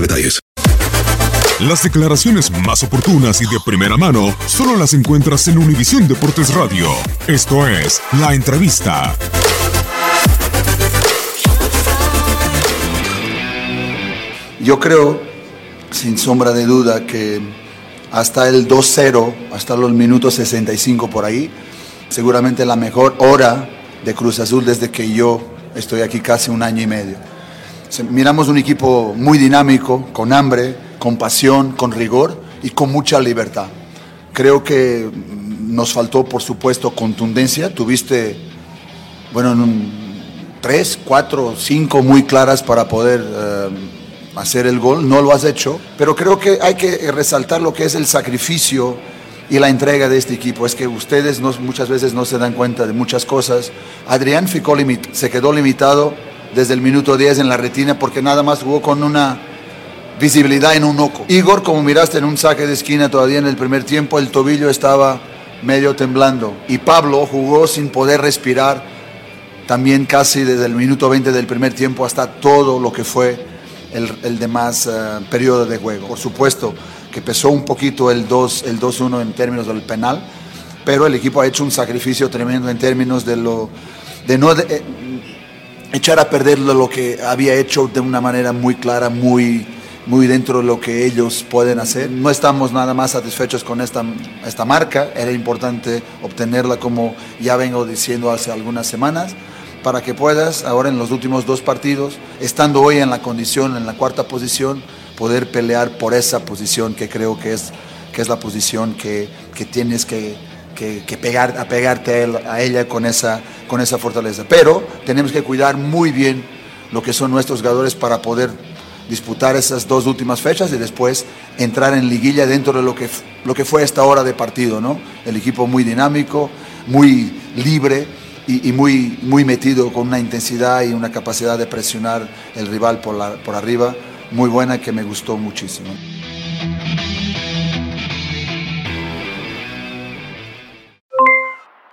detalles. Las declaraciones más oportunas y de primera mano solo las encuentras en Univisión Deportes Radio. Esto es La Entrevista. Yo creo, sin sombra de duda, que hasta el 2-0, hasta los minutos 65 por ahí, seguramente la mejor hora de Cruz Azul desde que yo estoy aquí casi un año y medio. Miramos un equipo muy dinámico, con hambre, con pasión, con rigor y con mucha libertad. Creo que nos faltó, por supuesto, contundencia. Tuviste, bueno, tres, cuatro, cinco muy claras para poder eh, hacer el gol. No lo has hecho, pero creo que hay que resaltar lo que es el sacrificio y la entrega de este equipo. Es que ustedes no, muchas veces no se dan cuenta de muchas cosas. Adrián se quedó limitado desde el minuto 10 en la retina porque nada más jugó con una visibilidad en un ojo. Igor, como miraste en un saque de esquina todavía en el primer tiempo, el tobillo estaba medio temblando. Y Pablo jugó sin poder respirar también casi desde el minuto 20 del primer tiempo hasta todo lo que fue el, demás eh, periodo de juego. Por supuesto que pesó un poquito el 2-1 el 2 en términos del penal, pero el equipo ha hecho un sacrificio tremendo en términos de lo de no echar a perder lo que había hecho de una manera muy clara, muy, muy dentro de lo que ellos pueden hacer. No estamos nada más satisfechos con esta, esta marca, era importante obtenerla como ya vengo diciendo hace algunas semanas, para que puedas ahora en los últimos dos partidos, estando hoy en la condición, en la cuarta posición, poder pelear por esa posición que creo que es, que es la posición que, que tienes que, que, que pegar, apegarte a, a ella con esa con esa fortaleza. Pero tenemos que cuidar muy bien lo que son nuestros jugadores para poder disputar esas dos últimas fechas y después entrar en liguilla dentro de lo que, lo que fue esta hora de partido, ¿no? El equipo muy dinámico, muy libre y, y, muy, muy metido con una intensidad y una capacidad de presionar el rival por, la, por arriba muy buena que me gustó muchísimo.